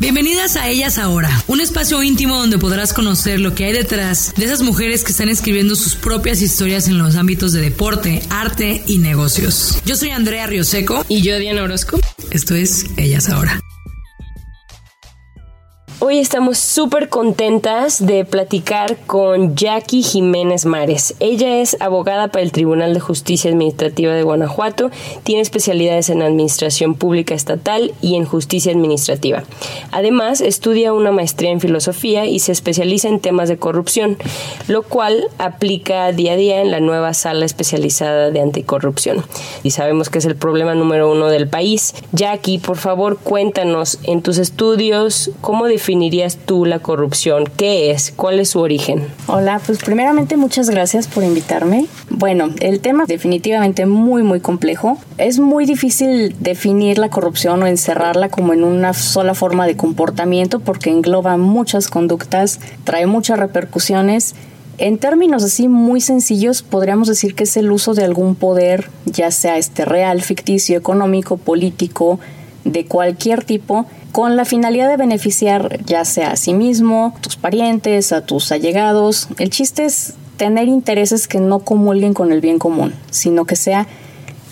Bienvenidas a Ellas Ahora, un espacio íntimo donde podrás conocer lo que hay detrás de esas mujeres que están escribiendo sus propias historias en los ámbitos de deporte, arte y negocios. Yo soy Andrea Rioseco y yo Diana Orozco. Esto es Ellas Ahora. Hoy estamos súper contentas de platicar con Jackie Jiménez Mares. Ella es abogada para el Tribunal de Justicia Administrativa de Guanajuato, tiene especialidades en Administración Pública Estatal y en Justicia Administrativa. Además, estudia una maestría en Filosofía y se especializa en temas de corrupción, lo cual aplica día a día en la nueva sala especializada de anticorrupción. Y sabemos que es el problema número uno del país. Jackie, por favor, cuéntanos en tus estudios cómo definirías tú la corrupción? ¿Qué es? ¿Cuál es su origen? Hola, pues primeramente muchas gracias por invitarme. Bueno, el tema definitivamente muy muy complejo. Es muy difícil definir la corrupción o encerrarla como en una sola forma de comportamiento porque engloba muchas conductas, trae muchas repercusiones en términos así muy sencillos, podríamos decir que es el uso de algún poder, ya sea este real, ficticio, económico, político, de cualquier tipo, con la finalidad de beneficiar ya sea a sí mismo, a tus parientes, a tus allegados. El chiste es tener intereses que no comulguen con el bien común, sino que sea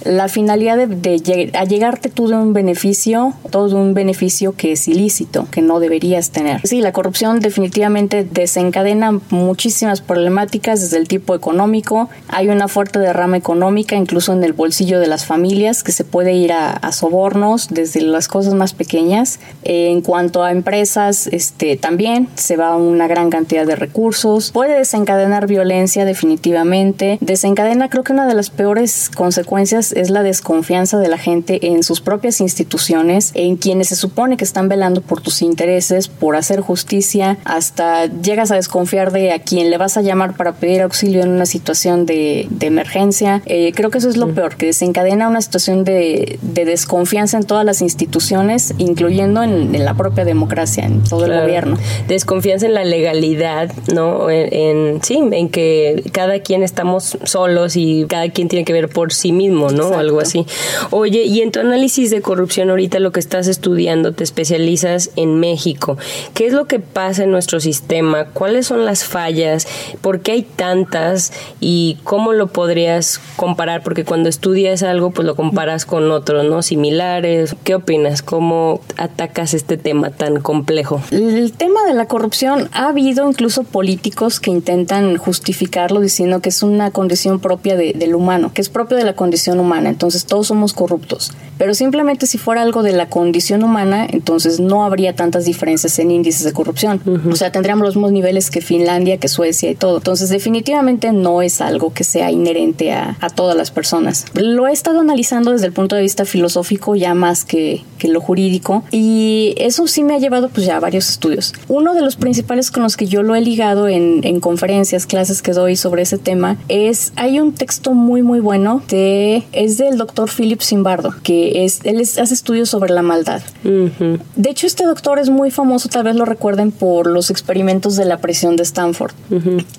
la finalidad de, de, llegarte tú de un beneficio, todo un beneficio que es ilícito, que no deberías tener. Sí, la corrupción definitivamente desencadena muchísimas problemáticas desde el tipo económico. Hay una fuerte derrama económica, incluso en el bolsillo de las familias, que se puede ir a, sobornos desde las cosas más pequeñas. en cuanto a empresas, este, también se va una gran cantidad de recursos. Puede desencadenar violencia definitivamente. Desencadena creo que una de las peores consecuencias es la desconfianza de la gente en sus propias instituciones, en quienes se supone que están velando por tus intereses, por hacer justicia, hasta llegas a desconfiar de a quien le vas a llamar para pedir auxilio en una situación de, emergencia. Eh, creo que eso es lo peor, que desencadena una situación de, desconfianza en todas las instituciones, incluyendo en, la propia democracia, en todo el gobierno. Desconfianza en la legalidad, ¿no? En, sí, en que cada quien estamos solos y cada quien tiene que ver por sí mismo, ¿no? O algo así. Oye, y en tu análisis de corrupción ahorita lo que estás estudiando, te especializas en México. ¿Qué es lo que pasa en nuestro sistema? ¿Cuáles son las fallas? ¿Por qué hay tantas? ¿Y cómo lo podrías comparar? Porque cuando estudias algo, pues lo comparas con otros, ¿no? Similares. ¿Qué opinas? ¿Cómo atacas este tema tan complejo? El tema de la corrupción, ha habido incluso políticos que intentan justificarlo diciendo que es una condición propia del humano, que es propio de la condición humana entonces todos somos corruptos. Pero simplemente si fuera algo de la condición humana, entonces no habría tantas diferencias en índices de corrupción. O sea, tendríamos los mismos niveles que Finlandia, que Suecia y todo. Entonces definitivamente no es algo que sea inherente a, todas las personas. Lo he estado analizando desde el punto de vista filosófico ya más que, que lo jurídico y eso sí me ha llevado pues ya a varios estudios. Uno de los principales con los que yo lo he ligado en, en conferencias, clases que doy sobre ese tema es, hay un texto muy muy bueno de es del doctor Philip Zimbardo, que es, él hace estudios sobre la maldad. De hecho, este doctor es muy famoso, tal vez lo recuerden por los experimentos de la presión de Stanford.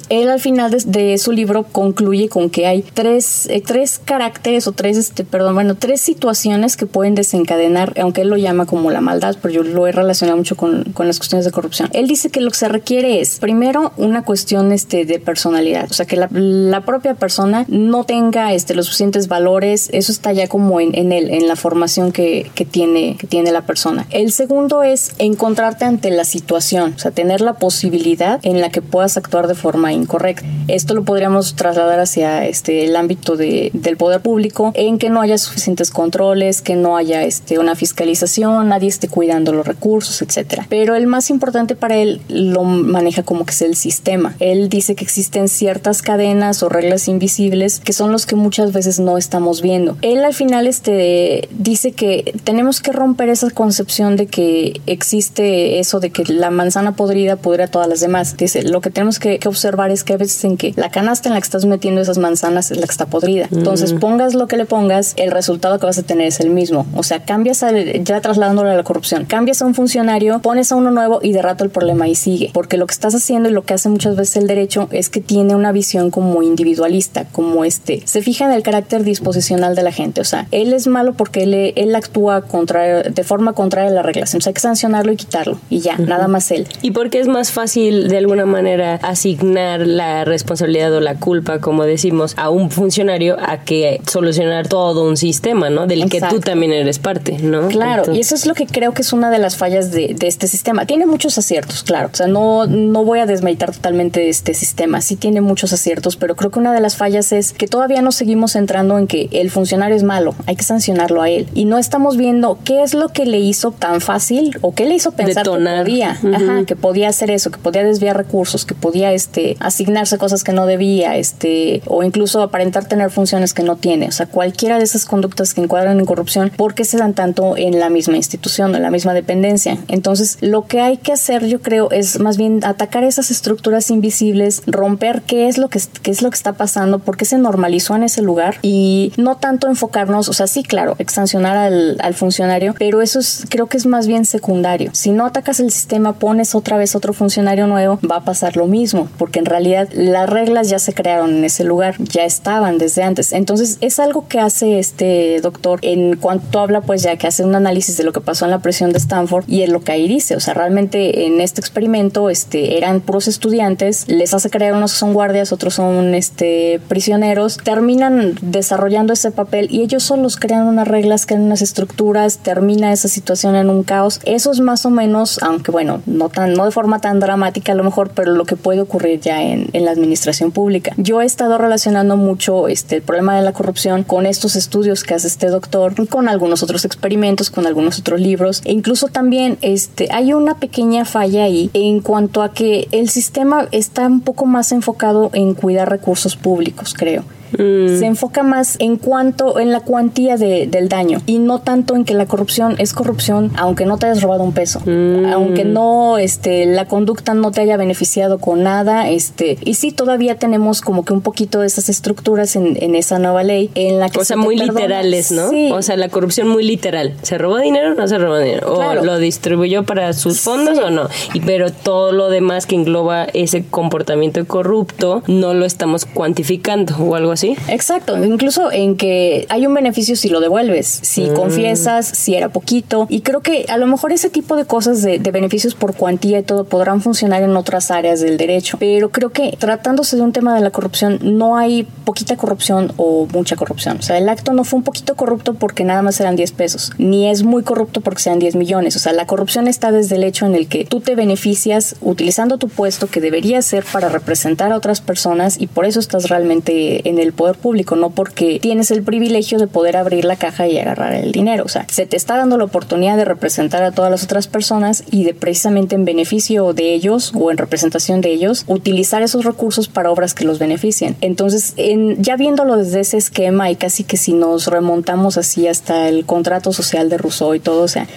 Él al final de, su libro concluye con que hay tres, eh, tres caracteres o tres, este, perdón, bueno, tres situaciones que pueden desencadenar, aunque él lo llama como la maldad, pero yo lo he relacionado mucho con, con las cuestiones de corrupción. Él dice que lo que se requiere es, primero, una cuestión este, de personalidad, o sea, que la, la propia persona no tenga este, los suficientes valores eso está ya como en, en él, en la, formación que, tiene, que tiene la persona. El segundo es encontrarte ante la situación, o sea, tener la posibilidad en la que puedas actuar de forma incorrecta. Esto lo podríamos trasladar hacia este, el ámbito de, del poder público, en que no haya suficientes controles, que no haya este, una fiscalización, nadie esté cuidando los recursos, etcétera. Pero el más importante para él lo maneja como que es el sistema. Él dice que existen ciertas cadenas o reglas invisibles que son los que muchas veces no estamos viendo. Él al final este, dice que tenemos que romper esa concepción de que existe eso de que la manzana podrida pudre todas las demás. Dice, lo que tenemos que, observar es que a veces en que la canasta en la que estás metiendo esas manzanas es la que está podrida. Entonces, pongas lo que le pongas, el resultado que vas a tener es el mismo. O sea, cambias, ya trasladándolo a la corrupción, cambias a un funcionario, pones a uno nuevo y de rato el problema ahí sigue. Porque lo que estás haciendo y lo que hace muchas veces el derecho es que tiene una visión como individualista, como este. Se fija en el carácter disposicional de la gente. O sea, él es malo porque él, él actúa contra, de forma contraria a la regla. Sea, hay que sancionarlo y quitarlo. Y ya, nada más él. ¿Y por qué es más fácil de alguna manera asignar la responsabilidad o la culpa, como decimos, a un funcionario a que solucionar todo un sistema, ¿no? Del que tú también eres parte, ¿no? Claro, y eso es lo que creo que es una de las fallas de, de, este sistema. Tiene muchos aciertos, claro. O sea, no, no voy a desmeditar totalmente este sistema. Sí tiene muchos aciertos, pero creo que una de las fallas es que todavía nos seguimos centrando en que el funcionario es malo, hay que sancionarlo a él. Y no estamos viendo qué es lo que le hizo tan fácil o qué le hizo pensar que podía, ajá, que podía hacer eso, que podía desviar recursos, que podía este, asignarse cosas que no debía, este, o incluso aparentar tener funciones que no tiene. O sea, cualquiera de esas conductas que encuadran en corrupción, ¿por qué se dan tanto en la misma institución, en la misma dependencia? Entonces, lo que hay que hacer, yo creo, es más bien atacar esas estructuras invisibles, romper qué es lo que, qué es lo que está pasando, por qué se normalizó en ese lugar y no tanto enfocarnos, o sea, sí, claro, sancionar al, al funcionario, pero eso es, creo que es más bien secundario. Si no atacas el sistema, pones otra vez otro funcionario nuevo, va a pasar lo mismo, porque en realidad las reglas ya se crearon en ese lugar, ya estaban desde antes. Entonces, es algo que hace este doctor en cuanto habla, pues ya que hace un análisis de lo que pasó en la presión de Stanford y en lo que ahí dice, o sea, realmente en este experimento este, eran puros estudiantes, les hace creer unos son guardias, otros son este, prisioneros, terminan desarrollando ese papel y ellos solos crean unas reglas, crean unas estructuras, termina esa situación en un caos. Eso es más o menos, aunque bueno, no, tan, no de forma tan dramática a lo mejor, pero lo que puede ocurrir ya en, la administración pública. Yo he estado relacionando mucho este, el problema de la corrupción con estos estudios que hace este doctor, con algunos otros experimentos, con algunos otros libros, e incluso también este, hay una pequeña falla ahí en cuanto a que el sistema está un poco más enfocado en cuidar recursos públicos, creo. Se enfoca más en cuanto, en la cuantía de, del daño y no tanto en que la corrupción es corrupción aunque no te hayas robado un peso, mm. aunque no, este, la conducta no te haya beneficiado con nada, este, y sí todavía tenemos como que un poquito de esas estructuras en, en esa nueva ley en la que... O sea, muy literales, ¿no? O sea, la corrupción muy literal. ¿Se robó dinero o no se robó dinero? ¿O lo distribuyó para sus fondos o no? Y pero todo lo demás que engloba ese comportamiento corrupto no lo estamos cuantificando o algo así. Exacto, incluso en que hay un beneficio si lo devuelves, si mm. confiesas, si era poquito. Y creo que a lo mejor ese tipo de cosas de, beneficios por cuantía y todo podrán funcionar en otras áreas del derecho. Pero creo que tratándose de un tema de la corrupción, no hay poquita corrupción o mucha corrupción. O sea, el acto no fue un poquito corrupto porque nada más eran 10 pesos, ni es muy corrupto porque sean 10 millones. O sea, la corrupción está desde el hecho en el que tú te beneficias utilizando tu puesto que debería ser para representar a otras personas y por eso estás realmente en el poder público, no porque tienes el privilegio de poder abrir la caja y agarrar el dinero. O sea, se te está dando la oportunidad de representar a todas las otras personas y de precisamente en beneficio de ellos o en representación de ellos, utilizar esos recursos para obras que los beneficien. Entonces, en, ya viéndolo desde ese esquema y casi que si nos remontamos así hasta el contrato social de Rousseau y todo, o sea,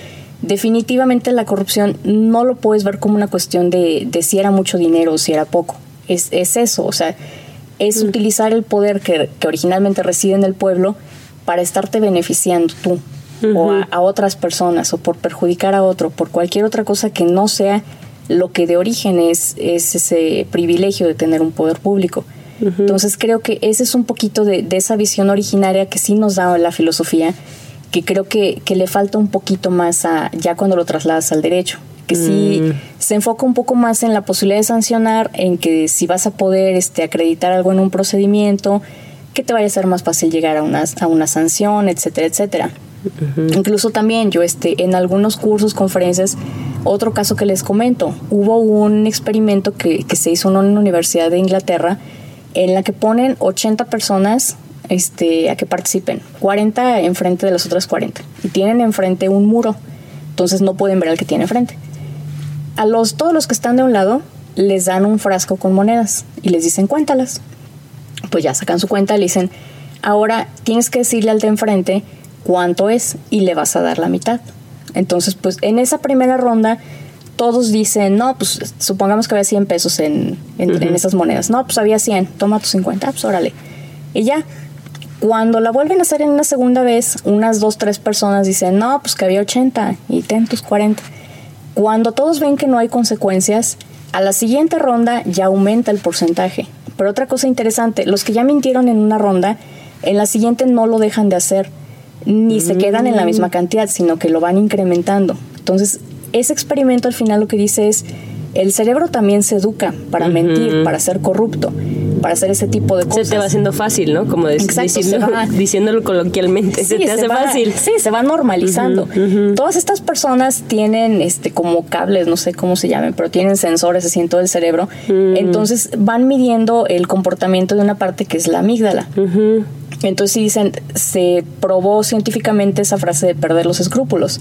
definitivamente la corrupción no lo puedes ver como una cuestión de, de si era mucho dinero o si era poco. Es, es eso, o sea, es utilizar el poder que, originalmente reside en el pueblo para estarte beneficiando tú o a, otras personas o por perjudicar a otro, por cualquier otra cosa que no sea lo que de origen es, es ese privilegio de tener un poder público. Entonces creo que ese es un poquito de, de, esa visión originaria que sí nos da la filosofía, que creo que, que le falta un poquito más a, ya cuando lo trasladas al derecho que sí mm. se enfoca un poco más en la posibilidad de sancionar, en que si vas a poder este, acreditar algo en un procedimiento, que te vaya a ser más fácil llegar a una, a una sanción, etcétera, etcétera. Incluso también yo este, en algunos cursos, conferencias, otro caso que les comento, hubo un experimento que, que se hizo en una universidad de Inglaterra en la que ponen 80 personas este, a que participen, 40 enfrente de las otras 40 y tienen enfrente un muro, entonces no pueden ver al que tiene enfrente. A los, todos los que están de un lado les dan un frasco con monedas y les dicen cuéntalas. Pues ya sacan su cuenta y le dicen, ahora tienes que decirle al de enfrente cuánto es y le vas a dar la mitad. Entonces, pues en esa primera ronda todos dicen, no, pues supongamos que había 100 pesos en, en, esas monedas. No, pues había 100, toma tus 50, pues órale. Y ya. Cuando la vuelven a hacer en una segunda vez, unas dos, tres personas dicen, no, pues que había 80 y ten tus 40. Cuando todos ven que no hay consecuencias, a la siguiente ronda ya aumenta el porcentaje. Pero otra cosa interesante, los que ya mintieron en una ronda, en la siguiente no lo dejan de hacer, ni se quedan en la misma mm. cantidad, sino que lo van incrementando. Entonces, ese experimento al final lo que dice es, el cerebro también se educa para mentir, para ser corrupto, para hacer ese tipo de cosas. Se te va haciendo fácil, ¿no? Como diciéndolo coloquialmente, se te hace fácil. Sí, se va normalizando. Todas estas personas tienen este como cables, no sé cómo se llamen, pero tienen sensores así en todo el cerebro. Entonces van midiendo el comportamiento de una parte que es la amígdala. Entonces dicen, se probó científicamente esa frase de perder los escrúpulos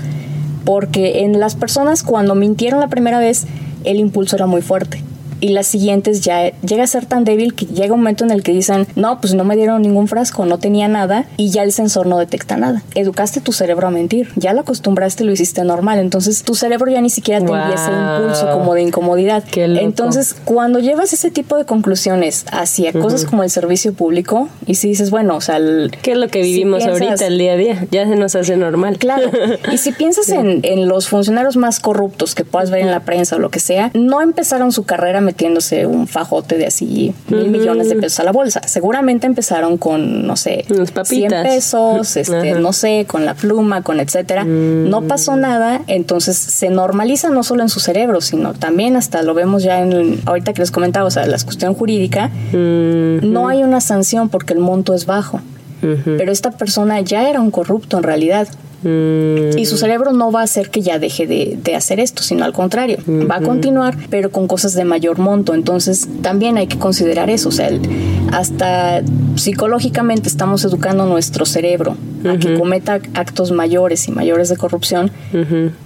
porque en las personas cuando mintieron la primera vez, el impulso era muy fuerte y las siguientes ya llega a ser tan débil que llega un momento en el que dicen, no, pues no me dieron ningún frasco, no tenía nada y ya el sensor no detecta nada. Educaste tu cerebro a mentir, ya lo acostumbraste, lo hiciste normal, entonces tu cerebro ya ni siquiera te envía ese impulso como de incomodidad. Entonces, cuando llevas ese tipo de conclusiones hacia cosas como el servicio público y si dices, bueno, o sea, ¿qué es lo que vivimos ahorita el día a día? Ya se nos hace normal. Claro. y si piensas en, en los funcionarios más corruptos que puedas ver en la prensa o lo que sea, no empezaron su carrera metiéndose un fajote de así mil millones de pesos a la bolsa. Seguramente empezaron con, no sé, 100 pesos, este, no sé, con la pluma, con etcétera. No mm. pasó nada, entonces se normaliza no solo en su cerebro, sino también hasta lo vemos ya en, ahorita que les comentaba, o sea, la cuestión jurídica, no hay una sanción porque el monto es bajo. Pero esta persona ya era un corrupto en realidad. Y su cerebro no va a hacer que ya deje de, hacer esto, sino al contrario, va a continuar, pero con cosas de mayor monto. Entonces, también hay que considerar eso. O sea, hasta psicológicamente estamos educando nuestro cerebro a que cometa actos mayores y mayores de corrupción.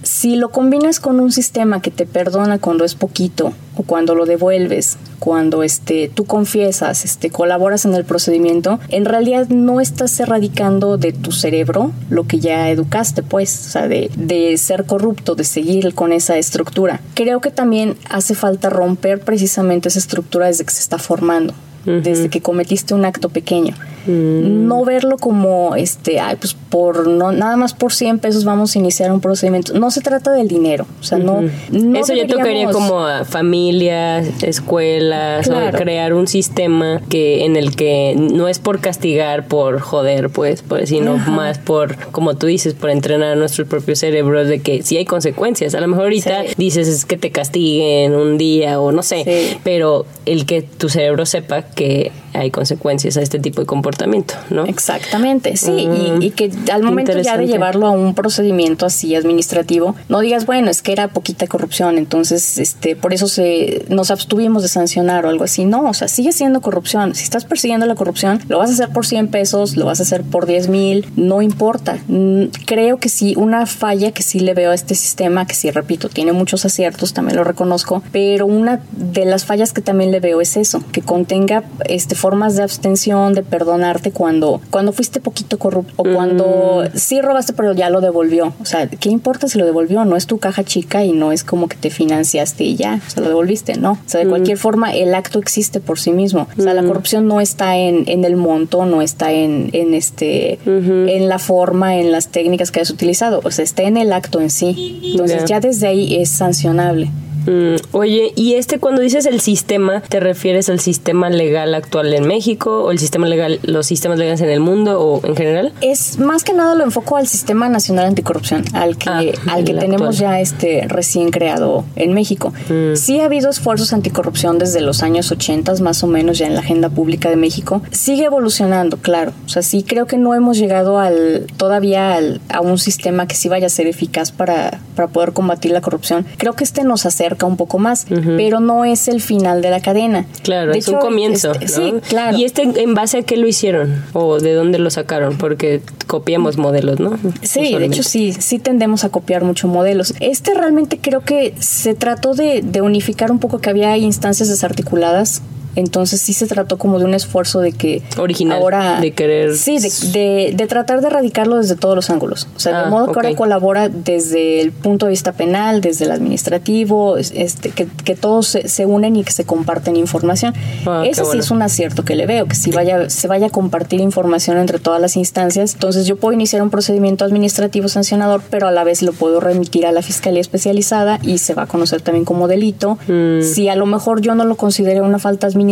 Si lo combinas con un sistema que te perdona cuando es poquito o cuando lo devuelves, cuando este, tú confiesas, este, colaboras en el procedimiento, en realidad no estás erradicando de tu cerebro lo que ya educaste, pues, o sea, de, de ser corrupto, de seguir con esa estructura. Creo que también hace falta romper precisamente esa estructura desde que se está formando desde que cometiste un acto pequeño. Mm. No verlo como, este, ay, pues por, no, nada más por 100 pesos vamos a iniciar un procedimiento. No se trata del dinero, o sea, no, Eso ya tocaría como a familias, escuelas, crear un sistema que en el que no es por castigar, por joder, pues, sino más por, como tú dices, por entrenar a nuestro propio cerebro de que si hay consecuencias. A lo mejor ahorita dices es que te castiguen un día o no sé, pero el que tu cerebro sepa que hay consecuencias a este tipo de comportamiento, ¿no? Exactamente, sí, y, que al momento ya de llevarlo a un procedimiento así administrativo, no digas, bueno, es que era poquita corrupción, entonces este por eso se nos abstuvimos de sancionar o algo así, no, o sea, sigue siendo corrupción, si estás persiguiendo la corrupción, lo vas a hacer por 100 pesos, lo vas a hacer por 10 mil, no importa, mm, creo que sí, una falla que sí le veo a este sistema, que sí, repito, tiene muchos aciertos, también lo reconozco, pero una de las fallas que también le veo es eso, que contenga este formas de abstención, de perdonarte cuando, cuando fuiste poquito corrupto o cuando sí robaste pero ya lo devolvió. O sea, ¿qué importa si lo devolvió? No es tu caja chica y no es como que te financiaste y ya, o sea, lo devolviste, no. O sea, de cualquier forma el acto existe por sí mismo. O sea, la corrupción no está en, en el monto, no está en, en este, en la forma, en las técnicas que has utilizado. O sea, está en el acto en sí. Entonces ya desde ahí es sancionable. Mm, oye, y este cuando dices el sistema, ¿te refieres al sistema legal actual en México o el sistema legal, los sistemas legales en el mundo o en general? Es más que nada lo enfoco al sistema nacional anticorrupción, al que, Ah, al que tenemos actual. ya este recién creado en México. Mm. Sí ha habido esfuerzos anticorrupción desde los años 80 más o menos ya en la agenda pública de México. Sigue evolucionando, claro. O sea, sí creo que no hemos llegado al todavía al- a un sistema que sí vaya a ser eficaz para, para poder combatir la corrupción. Creo que este nos acerca un poco más, pero no es el final de la cadena. Claro, De es un comienzo. este, ¿no? Sí, claro. ¿Y este en base a qué lo hicieron? ¿O de dónde lo sacaron? Porque copiamos modelos, ¿no? Sí, de hecho sí, sí tendemos a copiar mucho modelos. Este realmente creo que se trató de, de unificar un poco que había instancias desarticuladas. Entonces sí se trató como de un esfuerzo de que Original, ahora de querer- sí de, de- de tratar de erradicarlo desde todos los ángulos. O sea, Ah, de modo que ahora colabora desde el punto de vista penal, desde el administrativo, es- este, que, que todos se, se unen y que se comparten información. Ah, Ese sí bueno. es un acierto que le veo, que si vaya, se vaya a compartir información entre todas las instancias. Entonces yo puedo iniciar un procedimiento administrativo sancionador, pero a la vez lo puedo remitir a la Fiscalía Especializada y se va a conocer también como delito. Mm. Si a lo mejor yo no lo considero una falta administrativa,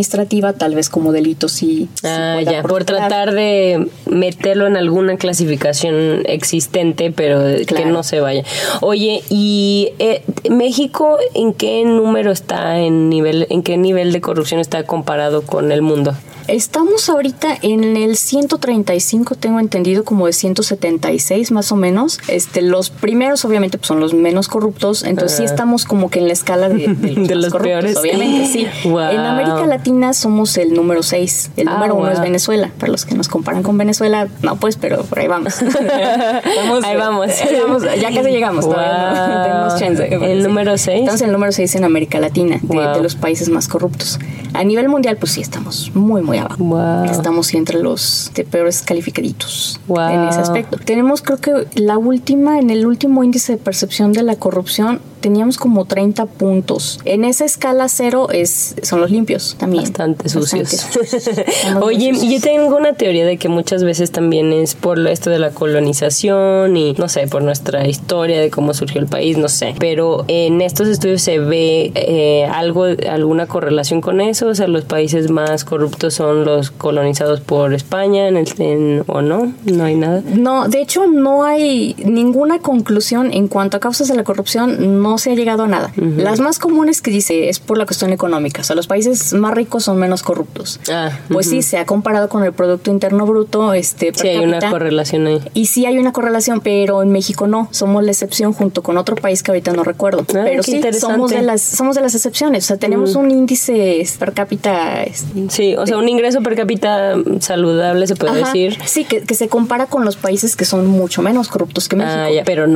tal vez como delito sí. Ah, ya, por tratar de meterlo en alguna clasificación existente, pero que no se vaya. Oye, ¿y eh, México en qué número está en nivel, en qué nivel de corrupción está comparado con el mundo? Estamos ahorita en el 135, tengo entendido, como de 176 más o menos. Este, los primeros obviamente pues, son los menos corruptos, entonces sí Ah. estamos como que en la escala de, de los, De más los corruptos, peores. obviamente, sí. Wow. En América Latina somos el número 6, el Ah, número uno es wow. Venezuela. Para los que nos comparan con Venezuela, no pues, pero por ahí vamos. Ahí vamos. ahí vamos, ya casi llegamos, no, Wow. tenemos chance. ¿El Sí. número seis? Estamos en el número 6 en América Latina, de, de los países más corruptos. A nivel mundial, pues sí, estamos muy, muy abajo. Wow. Estamos entre los de peores calificaditos Wow. en ese aspecto. Tenemos, creo que la última, en el último índice de percepción de la corrupción, teníamos como 30 puntos. En esa escala cero es, son los limpios también. Bastante sucios. Bastante Oye, yo tengo una teoría de que muchas veces también es por lo- esto de la colonización y no sé, por nuestra historia de cómo surgió el país, no sé. Pero en estos estudios se ve eh, algo, alguna correlación con eso. O sea, los países más corruptos son los colonizados por España, en el, en- o no, no hay nada. No, de hecho no hay ninguna conclusión en cuanto a causas de la corrupción, no se ha llegado a nada. Las más comunes que dice es por la cuestión económica, o sea, los países más ricos son menos corruptos. Ah, pues sí, se ha comparado con el Producto Interno Bruto, este, per Sí, hay una correlación ahí. Y sí hay una correlación, pero en México no. Somos la excepción junto con otro país que ahorita no recuerdo. Ah, pero sí, somos de las somos de las excepciones. O sea, tenemos un índice per cápita este, Sí, o sea, un ingreso per cápita saludable se puede ajá, decir. Sí, que, que se compara con los países que son mucho menos corruptos que México. Ah, ya, pero no.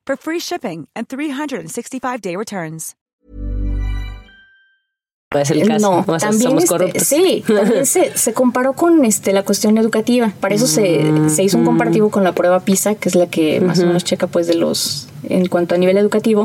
for free shipping and 365-day returns. No es el caso. No, o sea, también somos este, corruptos. sí, también se, se comparó con este la cuestión educativa. Para eso se, Mm, se hizo un comparativo con la prueba PISA, que es la que más o menos checa pues de los en cuanto a nivel educativo.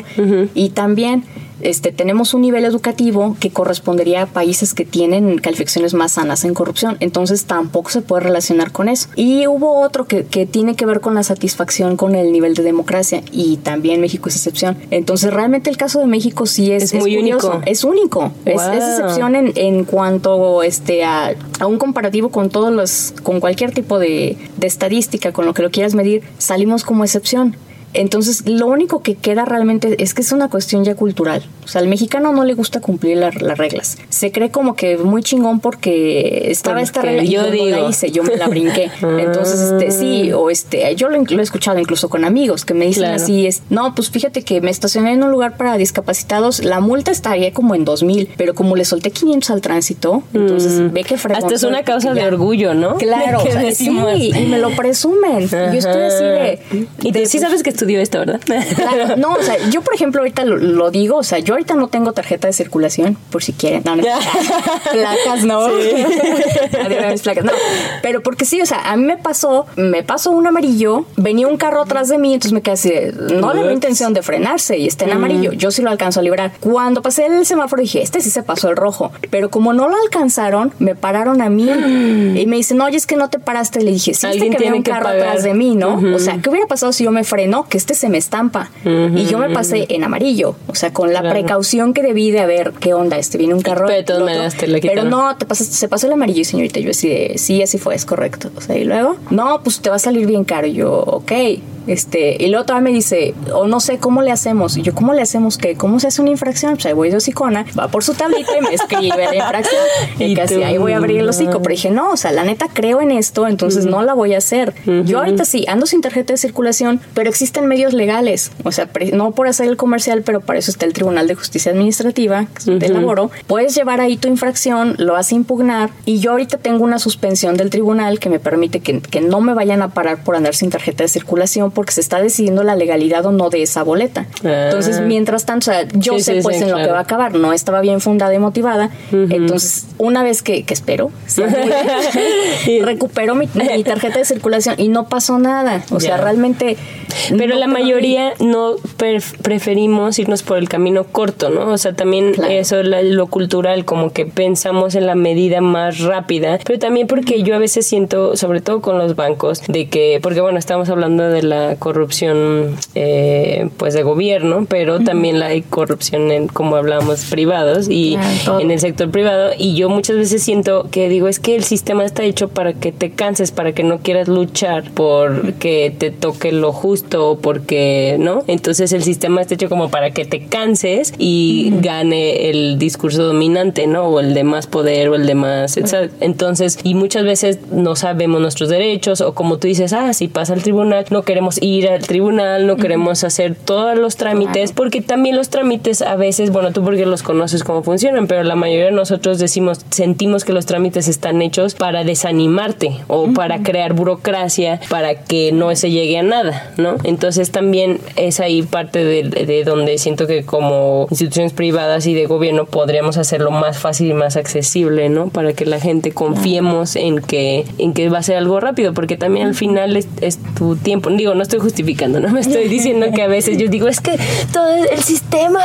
Y también este tenemos un nivel educativo que correspondería a países que tienen calificaciones más sanas en corrupción. Entonces tampoco se puede relacionar con eso. Y hubo otro que, que tiene que ver con la satisfacción con el nivel de democracia. Y también México es excepción. Entonces realmente el caso de México sí es, Es muy único. Es único. Es, excepción en, en cuanto este a, a un comparativo con todos los, con cualquier tipo de, de estadística, con lo que lo quieras medir, salimos como excepción. Entonces, lo único que queda realmente es que es una cuestión ya cultural. O sea, al mexicano no le gusta cumplir la- las reglas. Se cree como que muy chingón porque estaba esta regla y yo digo. la hice, yo me la brinqué. Entonces, este, sí, o este, yo lo, lo he escuchado incluso con amigos que me dicen Claro. así, es, no, pues fíjate que me estacioné en un lugar para discapacitados, la multa estaría como en 2000, pero como le solté 500 al tránsito, entonces ve que fregón Mm. Hasta es una causa de orgullo, ¿no? Claro, o sea, sí, y me lo presumen. Yo estoy así de... Y de, tú sí sabes que estudió esto, ¿verdad? Claro, no, o sea, yo por ejemplo ahorita lo, digo, o sea, yo ahorita no tengo tarjeta de circulación, por si quieren. No, no. placas no. placas, no. Pero porque sí, o sea, a mí me pasó, me pasó un amarillo, venía un carro atrás de mí, entonces me quedé así, no le intención de frenarse y está en amarillo. Yo sí lo alcanzo a librar. Cuando pasé el semáforo dije, este sí se pasó el rojo. Pero como no lo alcanzaron, me pararon a mí y me dicen, oye, es que no te paraste. Le dije, sí, viste que había un carro atrás de mí, ¿no? O sea, ¿qué hubiera pasado si yo me freno? Que este se me estampa. Y yo me pasé en amarillo. O sea, con la precaución que debí de haber, ¿qué onda? Este viene un carro. Pero, pero no, te pasaste, se pasó el amarillo, señorita. Yo así de, sí, así fue, es correcto. O sea, y luego, no, pues te va a salir bien caro. Y yo, ok. Este, y luego todavía me dice, o no sé cómo le hacemos. Y yo, ¿cómo le hacemos qué? ¿Cómo se hace una infracción? Pues ahí voy de hocicona, va por su tablita y me escribe la infracción. y casi ahí voy a abrir el hocico. Pero dije, no, o sea, la neta creo en esto, entonces no la voy a hacer. Yo ahorita sí, ando sin tarjeta de circulación, pero existen medios legales. O sea, no por hacer el comercial, pero para eso está el Tribunal de Justicia Administrativa, que es laboro. Puedes llevar ahí tu infracción, lo vas a impugnar. Y yo ahorita tengo una suspensión del tribunal que me permite que, que no me vayan a parar por andar sin tarjeta de circulación porque se está decidiendo la legalidad o no de esa boleta. Entonces, ah. mientras tanto, o sea, yo sé pues en lo que va a acabar, no estaba bien fundada y motivada. Entonces, una vez que, que espero, recupero mi, tarjeta de circulación y no pasó nada. O sea, realmente... Pero la mayoría no preferimos irnos por el camino corto, ¿no? O sea, también eso, lo cultural, como que pensamos en la medida más rápida, pero también porque yo a veces siento, sobre todo con los bancos, de que, porque bueno, estamos hablando de la corrupción corrupción eh, pues de gobierno, pero también la hay corrupción en, como hablamos, privados y en el sector privado. Y yo muchas veces siento que digo, es que el sistema está hecho para que te canses, para que no quieras luchar por que te toque lo justo o porque, ¿no? Entonces el sistema está hecho como para que te canses y gane el discurso dominante, ¿no? O el de más poder o el de más... Entonces, y muchas veces no sabemos nuestros derechos o como tú dices, ah, si pasa al tribunal, no queremos ir al tribunal, no queremos hacer todos los trámites, porque también los trámites a veces, bueno, tú porque los conoces cómo funcionan, pero la mayoría de nosotros decimos, sentimos que los trámites están hechos para desanimarte o para crear burocracia, para que no se llegue a nada, ¿no? Entonces también es ahí parte de, de donde siento que como instituciones privadas y de gobierno podríamos hacerlo más fácil y más accesible, ¿no? Para que la gente confiemos en que, en que va a ser algo rápido, porque también al final es, es tu tiempo. Digo, no estoy justificando no me estoy diciendo que a veces yo digo, es que todo el sistema,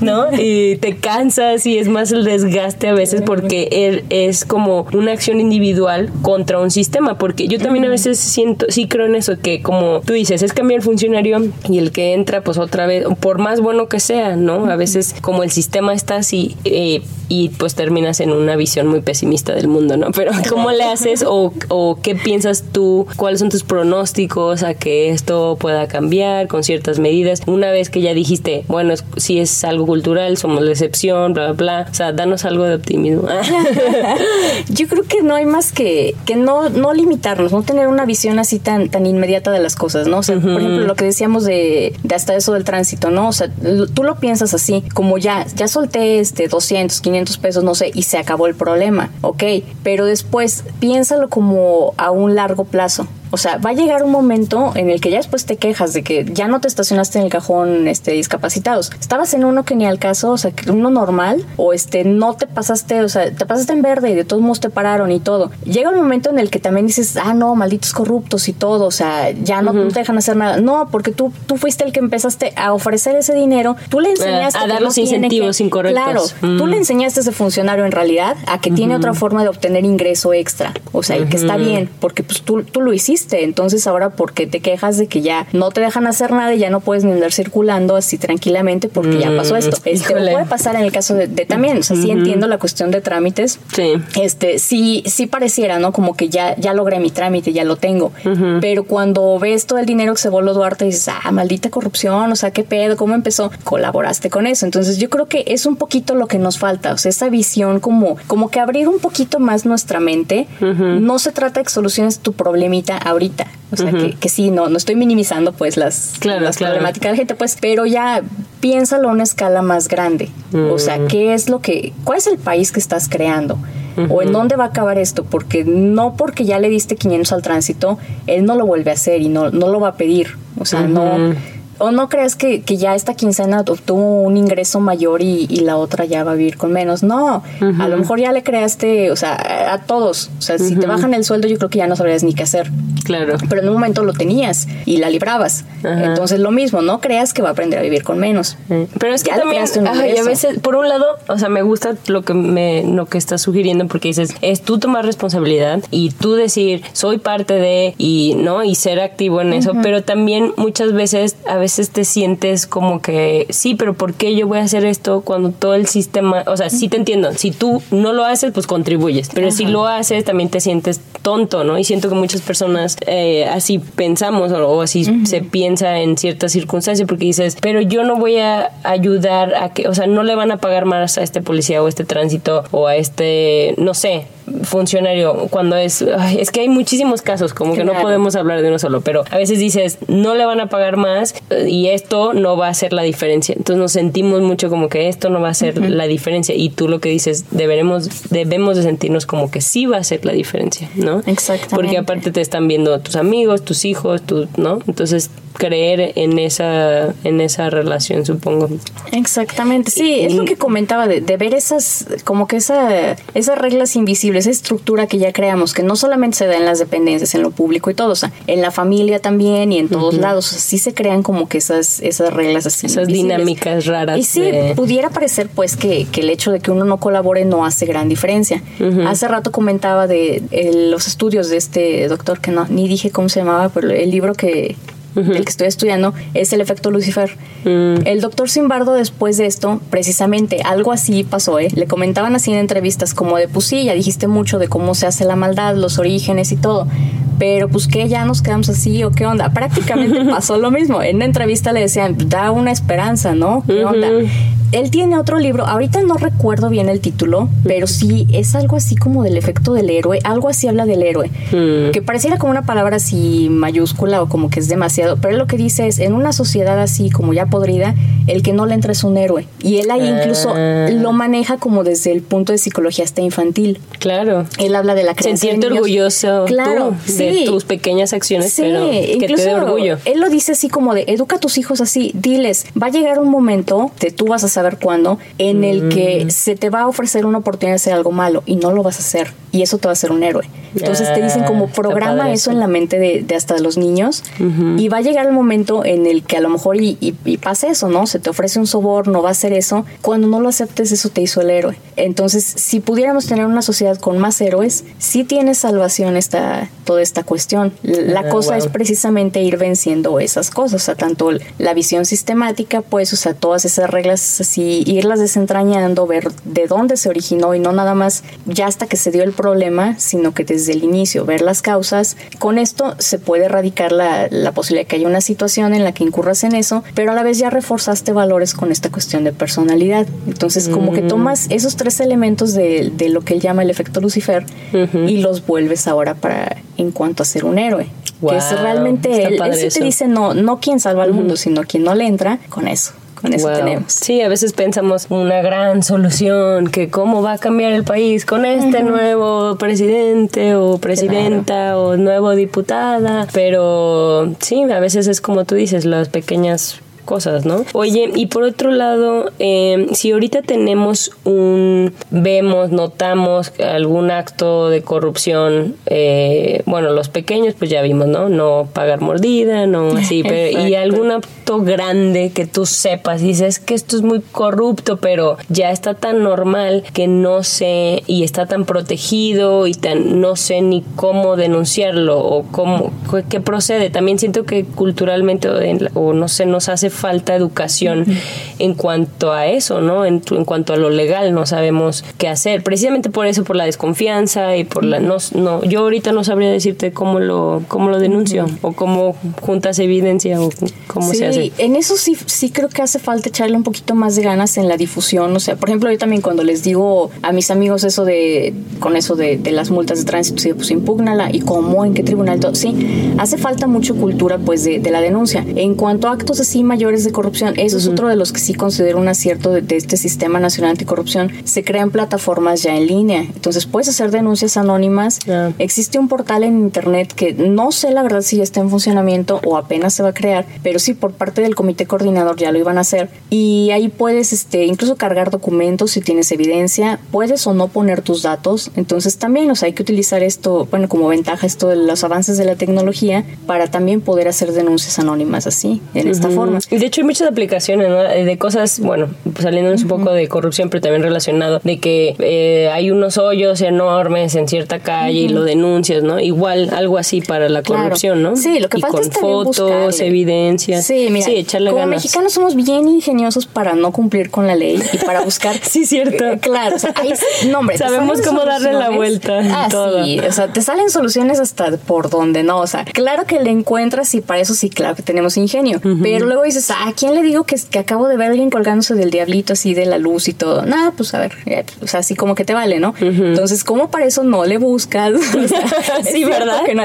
¿no? Y te cansas y es más el desgaste a veces porque él es como una acción individual contra un sistema, porque yo también a veces siento, sí creo en eso, que como tú dices, es cambiar el funcionario y el que entra, pues otra vez, por más bueno que sea, ¿no? A veces como el sistema está así eh, y pues terminas en una visión muy pesimista del mundo, ¿no? Pero ¿cómo le haces o, o qué piensas tú? ¿Cuáles son tus pronósticos a que esto pueda cambiar con ciertas medidas. Una vez que ya dijiste, bueno, si es algo cultural, somos la excepción, bla, bla, bla. O sea, danos algo de optimismo. Yo creo que no hay más que, que no, no limitarnos, no tener una visión así tan, tan inmediata de las cosas, ¿no? O sea, por ejemplo, lo que decíamos de, de hasta eso del tránsito, ¿no? O sea, tú lo piensas así, como ya, ya solté este 200, 500 pesos, no sé, y se acabó el problema, ok, pero después piénsalo como a un largo plazo. O sea, va a llegar un momento en el que ya después te quejas de que ya no te estacionaste en el cajón este, discapacitados. Estabas en uno que ni al caso, o sea, uno normal, o este, no te pasaste, o sea, te pasaste en verde y de todos modos te pararon y todo. Llega un momento en el que también dices, ah, no, malditos corruptos y todo, o sea, ya no, te dejan hacer nada. No, porque tú, tú fuiste el que empezaste a ofrecer ese dinero, tú le enseñaste. a dar los incentivos incorrectos. Claro, tú le enseñaste a ese funcionario en realidad a que tiene otra forma de obtener ingreso extra, o sea, y que está bien, porque pues tú, tú lo hiciste entonces ahora, ¿por qué te quejas de que ya no te dejan hacer nada y ya no puedes ni andar circulando así tranquilamente porque ya pasó esto? Mm, este, puede pasar en el caso de, también, o sea, sí entiendo la cuestión de trámites. Sí. Este, sí, sí pareciera, ¿no? Como que ya, ya logré mi trámite, ya lo tengo. Pero cuando ves todo el dinero que se voló Duarte, dices, ah, maldita corrupción, o sea, qué pedo, ¿cómo empezó? Colaboraste con eso. Entonces yo creo que es un poquito lo que nos falta, o sea, esa visión como, como que abrir un poquito más nuestra mente. No se trata de que soluciones tu problemita ahorita. O sea, que, que, sí, no, no estoy minimizando pues las, las problemáticas de la gente, pues, pero ya piénsalo a una escala más grande. O sea, ¿qué es lo que, cuál es el país que estás creando? o en dónde va a acabar esto, porque no porque ya le diste 500 al tránsito, él no lo vuelve a hacer y no, no lo va a pedir. O sea, no o no creas que, que, ya esta quincena obtuvo un ingreso mayor y, y, la otra ya va a vivir con menos. No, a lo mejor ya le creaste, o sea, a todos. O sea, si te bajan el sueldo, yo creo que ya no sabrías ni qué hacer. Claro. Pero en un momento lo tenías y la librabas. Entonces lo mismo, no creas que va a aprender a vivir con menos. Pero es que también, a veces, por un lado, o sea, me gusta lo que me, lo que estás sugiriendo porque dices, es tú tomar responsabilidad y tú decir, soy parte de, y no, y ser activo en eso, pero también muchas veces, a veces veces te sientes como que, sí, pero ¿por qué yo voy a hacer esto cuando todo el sistema, o sea, sí te entiendo, si tú no lo haces, pues contribuyes, pero si lo haces, también te sientes tonto, ¿no? Y siento que muchas personas eh, así pensamos o, así se piensa en ciertas circunstancias porque dices, pero yo no voy a ayudar a que, o sea, no le van a pagar más a este policía o a este tránsito o a este, no sé, funcionario cuando es es que hay muchísimos casos como que no podemos hablar de uno solo pero a veces dices no le van a pagar más eh, y esto no va a hacer la diferencia entonces nos sentimos mucho como que esto no va a ser la diferencia y tú lo que dices deberemos debemos de sentirnos como que sí va a ser la diferencia no exactamente porque aparte te están viendo tus amigos tus hijos tú no entonces creer en esa en esa relación supongo exactamente sí es lo que comentaba de, de ver esas como que esa esas reglas invisibles esa estructura que ya creamos, que no solamente se da en las dependencias, en lo público y todo, o sea, en la familia también y en todos lados, o sea, sí se crean como que esas, esas reglas así. Esas dinámicas raras. Y sí, pudiera parecer pues que, que, el hecho de que uno no colabore no hace gran diferencia. Hace rato comentaba de los estudios de este doctor, que no, ni dije cómo se llamaba, pero el libro que, el que estoy estudiando, es el efecto Lucifer. Mm. El doctor Simbardo, después de esto, precisamente algo así pasó, ¿eh? Le comentaban así en entrevistas, como de, pues sí, ya dijiste mucho de cómo se hace la maldad, los orígenes y todo. Pero pues que ya nos quedamos así o qué onda. Prácticamente pasó lo mismo. En una entrevista le decían, da una esperanza, ¿no? ¿Qué onda? Él tiene otro libro, ahorita no recuerdo bien el título, pero sí es algo así como del efecto del héroe, algo así habla del héroe, hmm. que pareciera como una palabra así mayúscula o como que es demasiado, pero él lo que dice es, en una sociedad así como ya podrida, el que no le entra es un héroe. Y él ahí incluso ah. lo maneja como desde el punto de psicología hasta infantil. Claro. Él habla de la creencia. Sentirte orgulloso claro, de tus pequeñas acciones, pero que te dé orgullo. Él lo dice así como de, educa a tus hijos así, diles, va a llegar un momento que tú vas a saber cuándo, en el que mm. se te va a ofrecer una oportunidad de hacer algo malo y no lo vas a hacer y eso te va a hacer un héroe. Entonces te dicen como ah, programa eso en la mente de, de hasta los niños y va a llegar el momento en el que a lo mejor y, y, pasa eso, ¿no? Se te ofrece un soborno, va a hacer eso. Cuando no lo aceptes, eso te hizo el héroe. Entonces, si pudiéramos tener una sociedad con más héroes, sí tiene salvación esta, toda esta cuestión. La ah, cosa es precisamente ir venciendo esas cosas, o sea, tanto la visión sistemática, pues, o sea, todas esas reglas así, irlas desentrañando, ver de dónde se originó y no nada más ya hasta que se dio el problema, sino que desde el inicio ver las causas. Con esto se puede erradicar la, la posibilidad de que haya una situación en la que incurras en eso, pero a la vez ya reforzaste valores con esta cuestión de personalidad. Entonces, como que tomas esos tres elementos de, de, lo que él llama el efecto Lucifer y los vuelves ahora para en cuanto a ser un héroe. que es realmente él. Él te dice no, no quien salva al mundo, sino quien no le entra con eso con eso tenemos. Sí, a veces pensamos una gran solución, que cómo va a cambiar el país con este nuevo presidente o presidenta o nuevo diputada, pero sí, a veces es como tú dices, las pequeñas cosas, ¿no? Oye, y por otro lado, em, si ahorita tenemos un, vemos, notamos algún acto de corrupción, eh, bueno, los pequeños, pues ya vimos, ¿no? No pagar mordida, no así, pero, y algún acto grande que tú sepas, dices que esto es muy corrupto, pero ya está tan normal que no sé, y está tan protegido y tan, no sé ni cómo denunciarlo o cómo, qué procede. También siento que culturalmente o no sé, nos hace falta educación en cuanto a eso, ¿no? En, en, cuanto a lo legal, no sabemos qué hacer. Precisamente por eso, por la desconfianza y por la... No, no, yo ahorita no sabría decirte cómo lo, cómo lo denuncio o cómo juntas evidencia o cómo se hace. En eso sí, sí creo que hace falta echarle un poquito más de ganas en la difusión. O sea, por ejemplo, yo también cuando les digo a mis amigos eso de, con eso de, de las multas de tránsito, sí, pues impúgnala y cómo, en qué tribunal, todo. Sí, hace falta mucho cultura pues de, de la denuncia. En cuanto a actos así mayores, de corrupción, eso es otro de los que sí considero un acierto de, este Sistema Nacional Anticorrupción. Se crean plataformas ya en línea, entonces puedes hacer denuncias anónimas. Existe un portal en internet que no sé la verdad si ya está en funcionamiento o apenas se va a crear, pero sí por parte del comité coordinador ya lo iban a hacer. Y ahí puedes este, incluso cargar documentos si tienes evidencia, puedes o no poner tus datos, entonces también, o sea, hay que utilizar esto, bueno, como ventaja esto de los avances de la tecnología para también poder hacer denuncias anónimas así, en esta forma. Y de hecho hay muchas aplicaciones, ¿no? De cosas, bueno, pues saliéndonos un poco de corrupción, pero también relacionado, de que eh, hay unos hoyos enormes en cierta calle y lo denuncias, ¿no? Igual algo así para la corrupción, ¿no? Sí, lo que y falta con es fotos, buscarle. evidencias. Sí, mira, echarle como ganas. mexicanos somos bien ingeniosos para no cumplir con la ley y para buscar. Sí, cierto. Eh, claro, o sea, ahí sí- no, hombre, te Sabemos cómo darle la vuelta Ah, todo. sí, o sea, te salen soluciones hasta por donde no, o sea, claro que le encuentras y para eso sí, claro que tenemos ingenio, pero luego dices, ¿a quién le digo que, que acabo de ver a alguien colgándose del diablito así de la luz y todo? Nada, pues a ver, o sea, así como que te vale, ¿no? Entonces, ¿cómo para eso no le buscas? O sea, es Sí, ¿verdad? que no,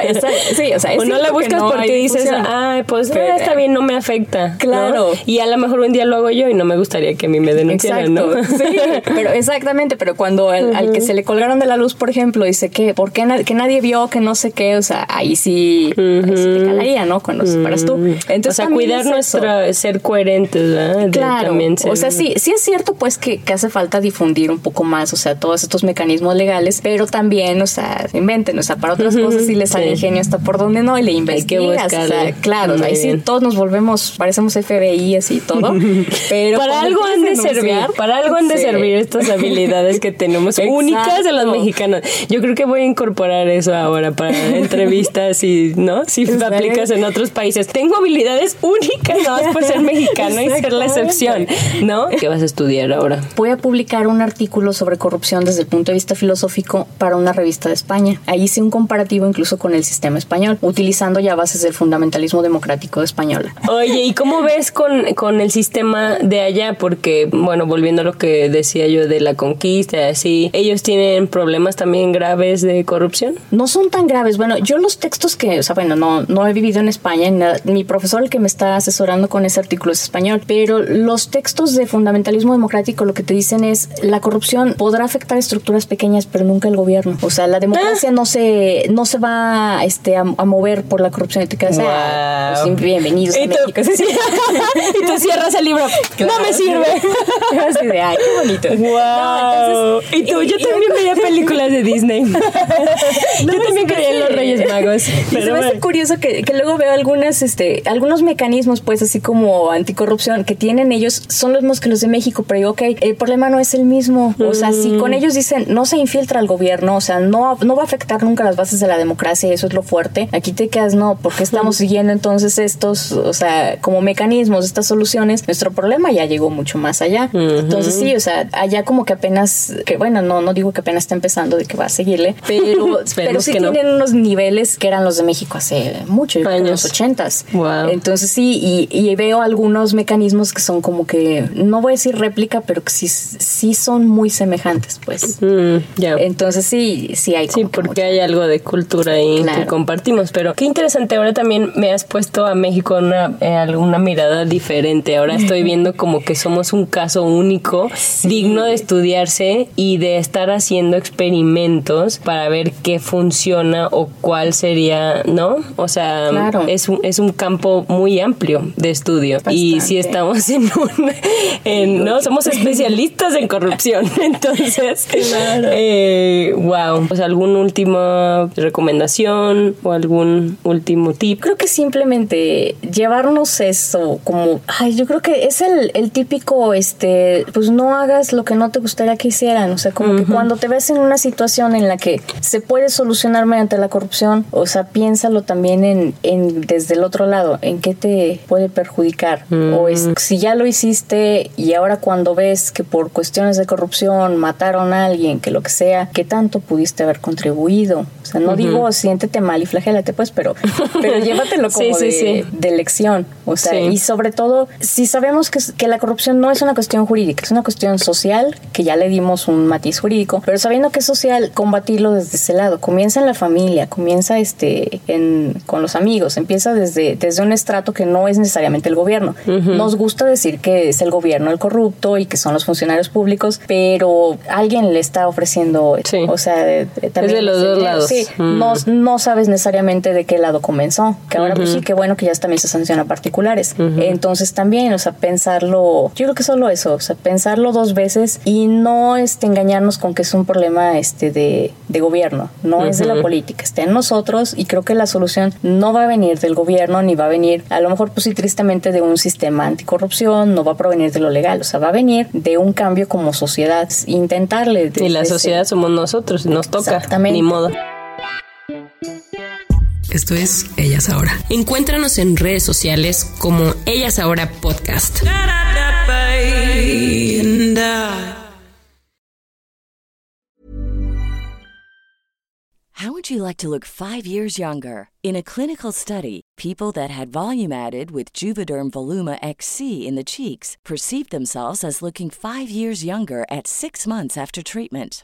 sí, o sea, es o no la buscas no porque dices, ay, pues Pero- ah, está bien, no me afecta. ¿no? Claro. Y a lo mejor un día lo hago yo y no me gustaría que a mí me denunciaran, Exacto, ¿no? sí, pero exactamente, pero cuando al, al que se le colgaron de la luz, por ejemplo, dice que, ¿por qué na- que nadie vio, que no sé qué? O sea, ahí sí, ahí sí te calaría, ¿no? Cuando separas tú. Entonces, o sea, cuidar es eso. Ser coherentes, ¿verdad? Claro, también ser- o sea, sí, sí es cierto pues que, que hace falta difundir un poco más, o sea, todos estos mecanismos legales, pero también, o sea, inventen, o sea, para otras cosas sí les sale Sí. ingenio hasta por donde no y le que investigas, o sea, claro, ahí sí todos nos volvemos, parecemos FBI así y todo, pero para algo han de servir, para algo han de sí. servir estas habilidades que tenemos únicas de los mexicanos. Yo creo que voy a incorporar eso ahora para entrevistas y, ¿no? Si Exacto. aplicas en otros países. Tengo habilidades únicas nada por ser mexicano y ser la excepción, ¿no? ¿Qué vas a estudiar ahora? Voy a publicar un artículo sobre corrupción desde el punto de vista filosófico para una revista de España. Ahí hice un comparativo incluso con el sistema español, utilizando ya bases del fundamentalismo democrático de española. Oye, ¿y cómo ves con, con el sistema de allá? Porque, bueno, volviendo a lo que decía yo de la conquista, y así, ¿ellos tienen problemas también graves de corrupción? No son tan graves. Bueno, yo los textos que, o sea, bueno, no, no he vivido en España. ni. Mi profesor, el que me está asesorando con ese artículo es español, pero los textos de fundamentalismo democrático lo que te dicen es la corrupción podrá afectar estructuras pequeñas, pero nunca el gobierno. O sea, la democracia no se no se va este, a, a mover por la corrupción y te quedas, ah, Wow. pues, bienvenidos a Y tú, México. Y tú cierras el libro. No me sirve. Así de, ay, qué bonito. Wow. No, entonces- y tú, y- yo y- también veía películas de Disney. yo también creía en los Reyes Magos. Y se Pero me hace bueno. curioso que, que luego veo algunas, este, algunos mecanismos, pues, así como anticorrupción que tienen ellos, son los mismos que los de México, pero digo, ok, el problema no es el mismo. O sea, si Mm. con ellos dicen no se infiltra el gobierno, o sea, no, no va a afectar nunca las bases de la democracia, eso es lo fuerte. Aquí te quedas, no, porque estamos siguiendo entonces estos, o sea, como mecanismos, estas soluciones. Nuestro problema ya llegó mucho más allá. Entonces, sí, o sea, allá como que apenas, que bueno, no, no digo que apenas está empezando de que va a seguirle, pero, pero sí que no. tienen unos niveles que eran los de México hace mucho, que en los Años. ochentas. Wow. Entonces sí, y, y veo algunos mecanismos que son como que, no voy a decir réplica, pero que sí, sí son muy semejantes, pues. Mm, ya. Entonces sí, sí hay Sí, como que porque mucho. hay algo de cultura ahí que compartimos. Pero qué interesante, ahora también me has puesto a México una, eh, alguna mirada diferente. Ahora estoy viendo como que somos un caso único, digno de estudiarse y de estar haciendo experimentos para ver qué funciona o cuál sería, ¿no? O sea, Claro. es, un, es un campo muy amplio de estudio. Y si estamos en un... en- no, somos especialistas en corrupción. Entonces, eh, wow. Pues alguna última recomendación o algún último tip. Creo que simplemente llevarnos eso como, ay, yo creo que es el, el típico, este, pues no hagas lo que no te gustaría que hicieran. O sea, como que cuando te ves en una situación en la que se puede solucionar mediante la corrupción, o sea, piénsalo también en, en desde el otro lado, en qué te puede perjudicar. O es, si ya lo hiciste y ahora cuando ves que por cuestiones de corrupción mataron a alguien, que lo que sea, ¿qué tanto pudiste haber contribuido? Sea, no digo siéntete mal y flagélate, pues, pero, pero llévatelo como de, de, lección. O sea, y sobre todo, si sabemos que, que la corrupción no es una cuestión jurídica, es una cuestión social, que ya le dimos un matiz jurídico, pero sabiendo que es social, combatirlo desde ese lado. Comienza en la familia, comienza este, en, con los amigos, empieza desde, desde un estrato que no es necesariamente el gobierno. Nos gusta decir que es el gobierno el corrupto y que son los funcionarios públicos, pero alguien le está ofreciendo, o sea, también de los dos lados. Sí, no, no, sabes necesariamente de qué lado comenzó, que ahora pues sí, qué bueno que ya también se sanciona particulares. Entonces también, o sea, pensarlo, yo creo que solo eso, o sea, pensarlo dos veces y no este, engañarnos con que es un problema este, de, de gobierno, no es de la política, está en nosotros y creo que la solución no va a venir del gobierno ni va a venir, a lo mejor pues sí tristemente de un sistema anticorrupción, no va a provenir de lo legal, o sea, va a venir de un cambio como sociedad, intentarle. Y la sociedad somos nosotros, nos toca, ni modo. Esto es Ellas Ahora. Encuéntranos en redes sociales como Ellas Ahora Podcast. How would you like to look five years younger? In a clinical study, people that had volume added with Juvederm Voluma XC in the cheeks perceived themselves as looking five years younger at six months after treatment.